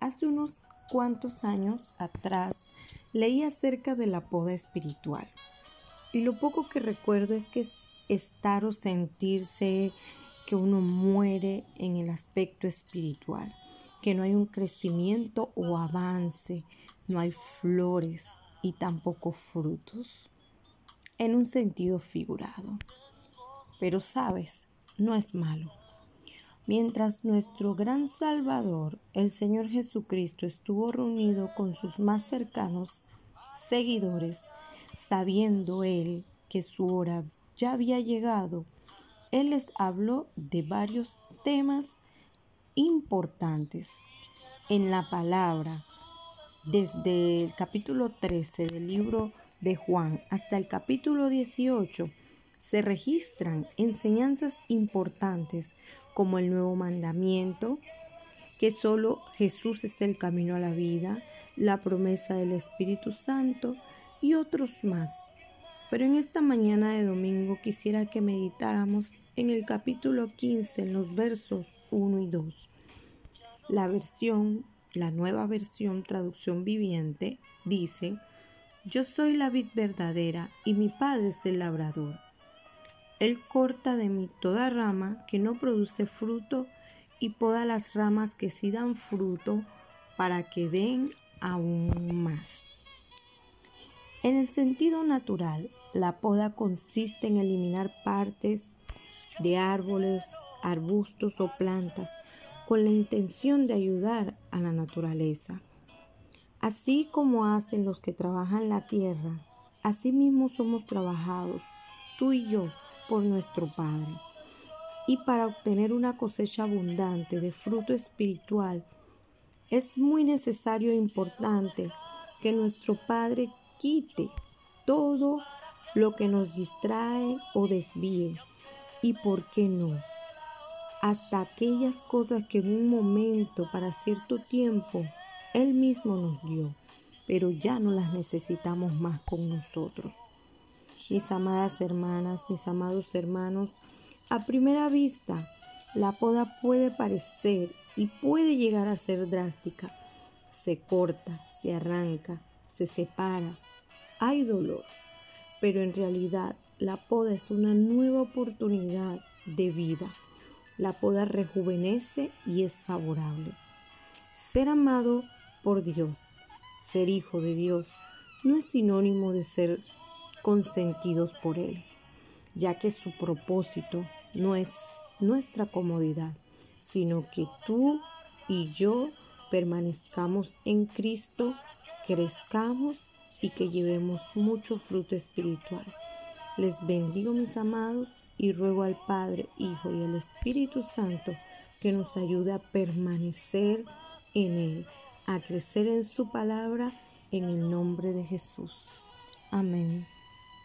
Hace unos cuantos años atrás leí acerca de la poda espiritual y lo poco que recuerdo es que es estar o sentirse que uno muere en el aspecto espiritual, que no hay un crecimiento o avance, no hay flores y tampoco frutos, en un sentido figurado. Pero sabes, no es malo. Mientras nuestro gran Salvador, el Señor Jesucristo, estuvo reunido con sus más cercanos seguidores, sabiendo él que su hora ya había llegado, él les habló de varios temas importantes. En la palabra, desde el capítulo 13 del libro de Juan hasta el capítulo 18 se registran enseñanzas importantes como el nuevo mandamiento, que solo Jesús es el camino a la vida, la promesa del Espíritu Santo y otros más. Pero en esta mañana de domingo quisiera que meditáramos en el capítulo 15, en los versos 1 y 2. La versión, la nueva versión, traducción viviente, dice, Yo soy la vid verdadera y mi Padre es el labrador. Él corta de mí toda rama que no produce fruto y poda las ramas que sí dan fruto para que den aún más. En el sentido natural, la poda consiste en eliminar partes de árboles, arbustos o plantas con la intención de ayudar a la naturaleza. Así como hacen los que trabajan la tierra, así mismo somos trabajados, tú y yo, por nuestro Padre. Y para obtener una cosecha abundante de fruto espiritual, es muy necesario e importante que nuestro Padre quite todo lo que nos distrae o desvíe. Y por qué no, hasta aquellas cosas que en un momento, para cierto tiempo, Él mismo nos dio, pero ya no las necesitamos más con nosotros. Mis amadas hermanas, mis amados hermanos, a primera vista, la poda puede parecer y puede llegar a ser drástica. Se corta, se arranca, se separa, hay dolor, pero en realidad la poda es una nueva oportunidad de vida. La poda rejuvenece y es favorable. Ser amado por Dios, ser hijo de Dios, no es sinónimo de ser consentidos por Él, ya que su propósito no es nuestra comodidad, sino que tú y yo permanezcamos en Cristo, crezcamos y que llevemos mucho fruto espiritual. Les bendigo mis amados y ruego al Padre, Hijo y al Espíritu Santo que nos ayude a permanecer en Él, a crecer en su palabra en el nombre de Jesús. Amén.